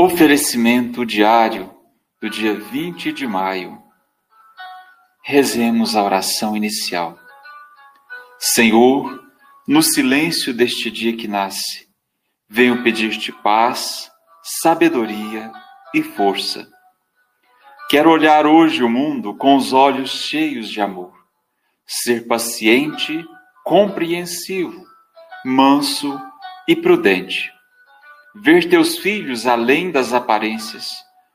Oferecimento diário do dia 20 de maio. Rezemos a oração inicial. Senhor, no silêncio deste dia que nasce, venho pedir-te paz, sabedoria e força. Quero olhar hoje o mundo com os olhos cheios de amor, ser paciente, compreensivo, manso e prudente ver teus filhos além das aparências,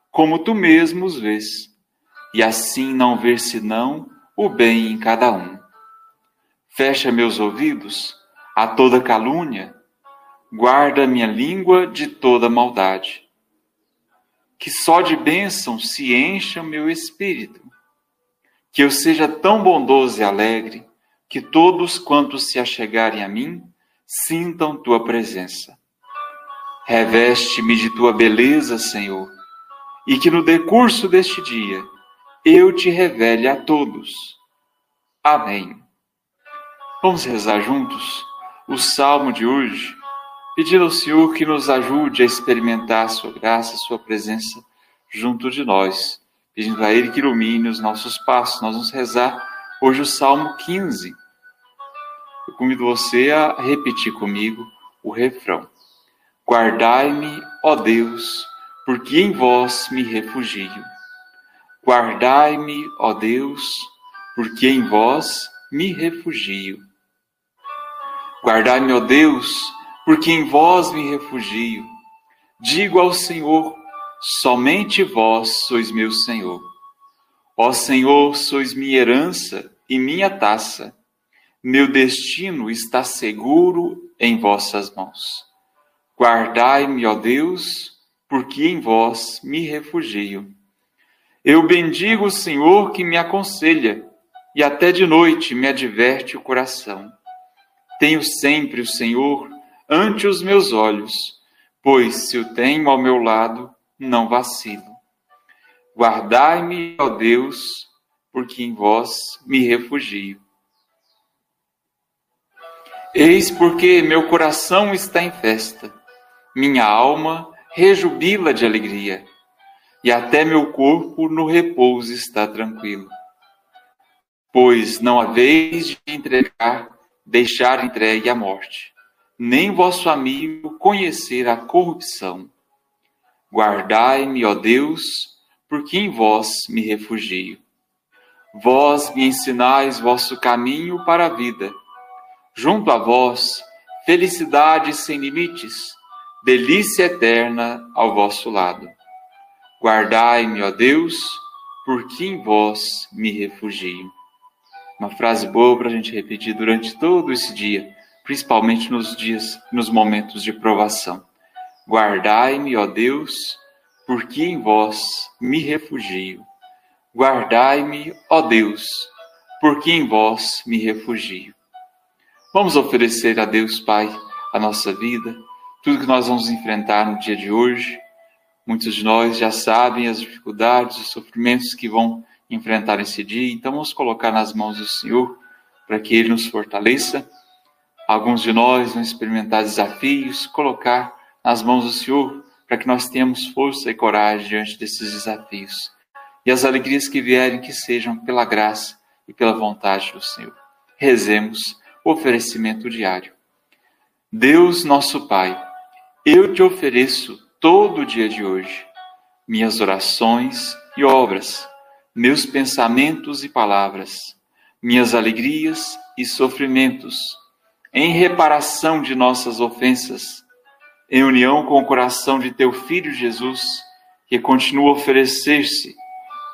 como tu mesmo os vês, e assim não ver senão o bem em cada um. Fecha meus ouvidos a toda calúnia, guarda minha língua de toda maldade. Que só de bênção se encha meu espírito, que eu seja tão bondoso e alegre, que todos quantos se achegarem a mim sintam tua presença Reveste-me de tua beleza, Senhor, e que no decurso deste dia eu te revele a todos. Amém. Vamos rezar juntos o salmo de hoje, pedindo ao Senhor que nos ajude a experimentar a sua graça, a sua presença junto de nós, pedindo a Ele que ilumine os nossos passos. Nós vamos rezar hoje o salmo 15. Eu convido você a repetir comigo o refrão. Guardai-me, ó Deus, porque em vós me refugio. Guardai-me, ó Deus, porque em vós me refugio. Guardai-me, ó Deus, porque em vós me refugio. Digo ao Senhor, somente vós sois meu Senhor. Ó Senhor, sois minha herança e minha taça. Meu destino está seguro em vossas mãos. Guardai-me, ó Deus, porque em vós me refugio. Eu bendigo o Senhor que me aconselha, e até de noite me adverte o coração. Tenho sempre o Senhor ante os meus olhos, pois se o tenho ao meu lado, não vacilo. Guardai-me, ó Deus, porque em vós me refugio. Eis porque meu coração está em festa minha alma rejubila de alegria, e até meu corpo no repouso está tranquilo. Pois não haveis de entregar, deixar entregue à morte, nem vosso amigo conhecer a corrupção. Guardai-me, ó Deus, porque em vós me refugio. Vós me ensinais vosso caminho para a vida. Junto a vós, felicidade sem limites delícia eterna ao vosso lado. Guardai-me, ó Deus, porque em vós me refugio. Uma frase boa para a gente repetir durante todo esse dia, principalmente nos dias, nos momentos de provação. Guardai-me, ó Deus, porque em vós me refugio. Guardai-me, ó Deus, porque em vós me refugio. Vamos oferecer a Deus Pai a nossa vida tudo que nós vamos enfrentar no dia de hoje. Muitos de nós já sabem as dificuldades, os sofrimentos que vão enfrentar esse dia, então vamos colocar nas mãos do Senhor para que Ele nos fortaleça. Alguns de nós vão experimentar desafios, colocar nas mãos do Senhor para que nós tenhamos força e coragem diante desses desafios. E as alegrias que vierem, que sejam pela graça e pela vontade do Senhor. Rezemos o oferecimento diário. Deus, nosso Pai, eu te ofereço todo o dia de hoje, minhas orações e obras, meus pensamentos e palavras, minhas alegrias e sofrimentos, em reparação de nossas ofensas, em união com o coração de teu Filho Jesus, que continua a oferecer-se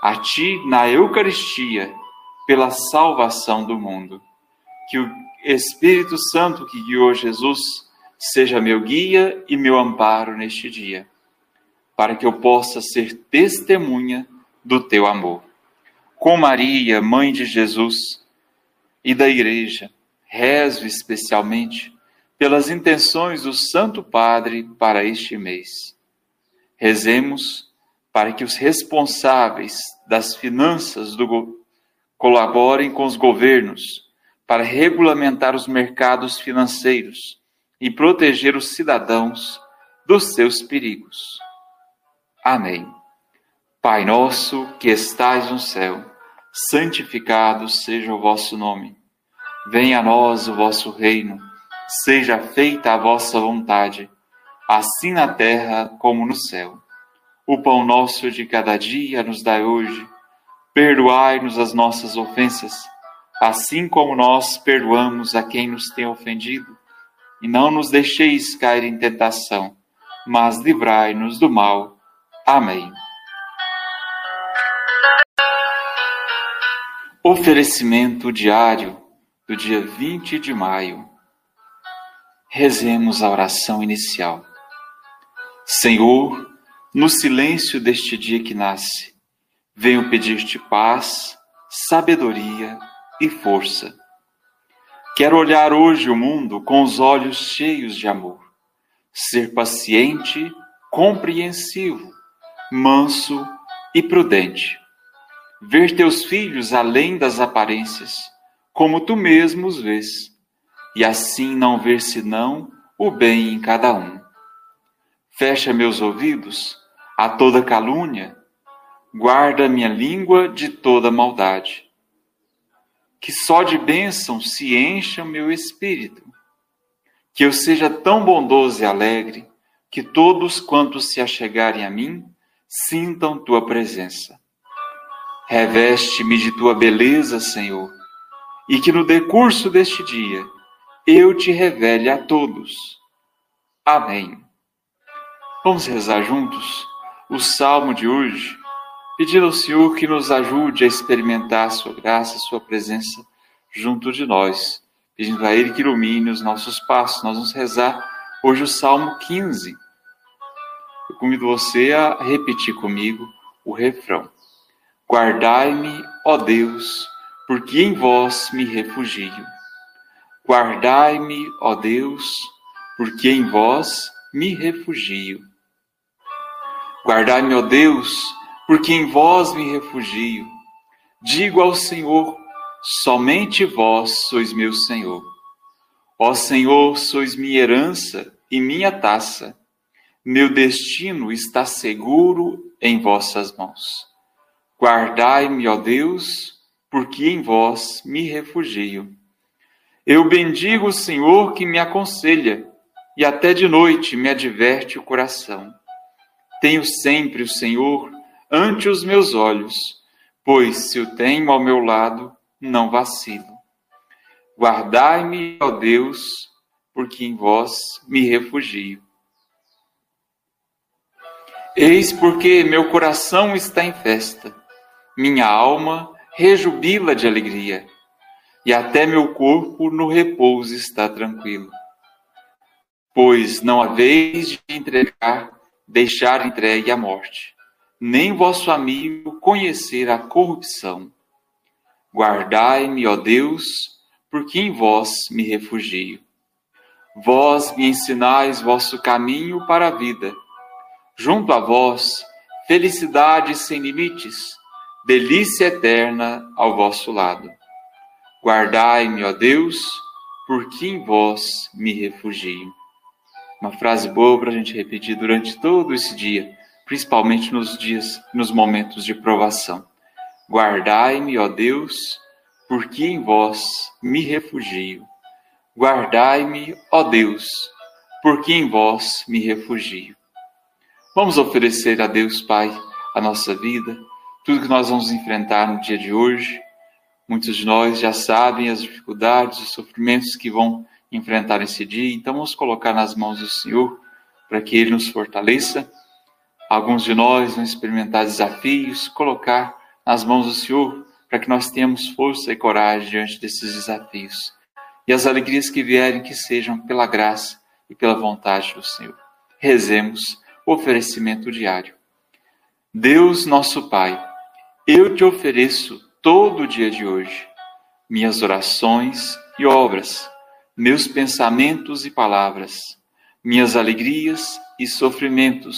a ti na Eucaristia pela salvação do mundo. Que o Espírito Santo que guiou Jesus seja meu guia e meu amparo neste dia, para que eu possa ser testemunha do teu amor. Com Maria, mãe de Jesus e da Igreja, rezo especialmente pelas intenções do Santo Padre para este mês. Rezemos para que os responsáveis das finanças do colaborem com os governos para regulamentar os mercados financeiros e proteger os cidadãos dos seus perigos. Amém. Pai nosso que estais no céu, santificado seja o vosso nome. Venha a nós o vosso reino, seja feita a vossa vontade, assim na terra como no céu. O pão nosso de cada dia nos dai hoje. Perdoai-nos as nossas ofensas, assim como nós perdoamos a quem nos tem ofendido. E não nos deixeis cair em tentação, mas livrai-nos do mal. Amém. Oferecimento diário do dia 20 de maio. Rezemos a oração inicial. Senhor, no silêncio deste dia que nasce, venho pedir-te paz, sabedoria e força. Quero olhar hoje o mundo com os olhos cheios de amor, ser paciente, compreensivo manso e prudente. Ver teus filhos além das aparências, como tu mesmo os vês, e assim não ver senão o bem em cada um. Fecha meus ouvidos a toda calúnia, guarda minha língua de toda maldade. Que só de bênção se encha meu espírito, que eu seja tão bondoso e alegre, que todos quantos se achegarem a mim sintam tua presença. Reveste-me de tua beleza, Senhor, e que no decurso deste dia eu te revele a todos. Amém. Vamos rezar juntos o salmo de hoje, pedindo ao Senhor que nos ajude a experimentar a sua graça, a sua presença junto de nós, pedindo a Ele que ilumine os nossos passos. Nós vamos rezar hoje o salmo 15 eu convido você a repetir comigo o refrão. Guardai-me, ó Deus, porque em vós me refugio. Guardai-me, ó Deus, porque em vós me refugio. Guardai-me, ó Deus, porque em vós me refugio. Digo ao Senhor, somente vós sois meu Senhor. Ó Senhor, sois minha herança e minha taça. Meu destino está seguro em vossas mãos. Guardai-me, ó Deus, porque em vós me refugio. Eu bendigo o Senhor que me aconselha, e até de noite me adverte o coração. Tenho sempre o Senhor ante os meus olhos, pois se o tenho ao meu lado, não vacilo. Guardai-me, ó Deus, porque em vós me refugio. Eis porque meu coração está em festa, minha alma rejubila de alegria, e até meu corpo no repouso está tranquilo. Pois não haveis de entregar, deixar entregue à morte, nem vosso amigo conhecer a corrupção. Guardai-me, ó Deus, porque em vós me refugio. Vós me ensinais vosso caminho para a vida junto a vós, felicidade sem limites, delícia eterna ao vosso lado. Guardai-me, ó Deus, porque em vós me refugio. Uma frase boa para a gente repetir durante todo esse dia, principalmente nos dias, nos momentos de provação. Guardai-me, ó Deus, porque em vós me refugio. Guardai-me, ó Deus, porque em vós me refugio. Vamos oferecer a Deus Pai a nossa vida, tudo que nós vamos enfrentar no dia de hoje. Muitos de nós já sabem as dificuldades, os sofrimentos que vão enfrentar esse dia, então vamos colocar nas mãos do Senhor para que Ele nos fortaleça. Alguns de nós vão experimentar desafios, colocar nas mãos do Senhor para que nós tenhamos força e coragem diante desses desafios. E as alegrias que vierem, que sejam pela graça e pela vontade do Senhor. Rezemos oferecimento diário. Deus nosso Pai, eu te ofereço todo o dia de hoje minhas orações e obras, meus pensamentos e palavras, minhas alegrias e sofrimentos,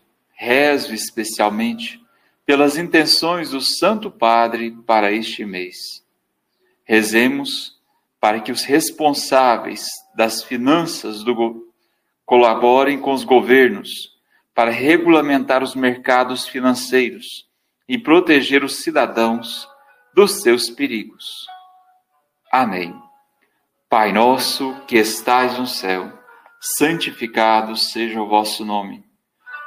rezo especialmente pelas intenções do Santo Padre para este mês. Rezemos para que os responsáveis das finanças do colaborem com os governos para regulamentar os mercados financeiros e proteger os cidadãos dos seus perigos. Amém. Pai nosso que estais no céu, santificado seja o vosso nome.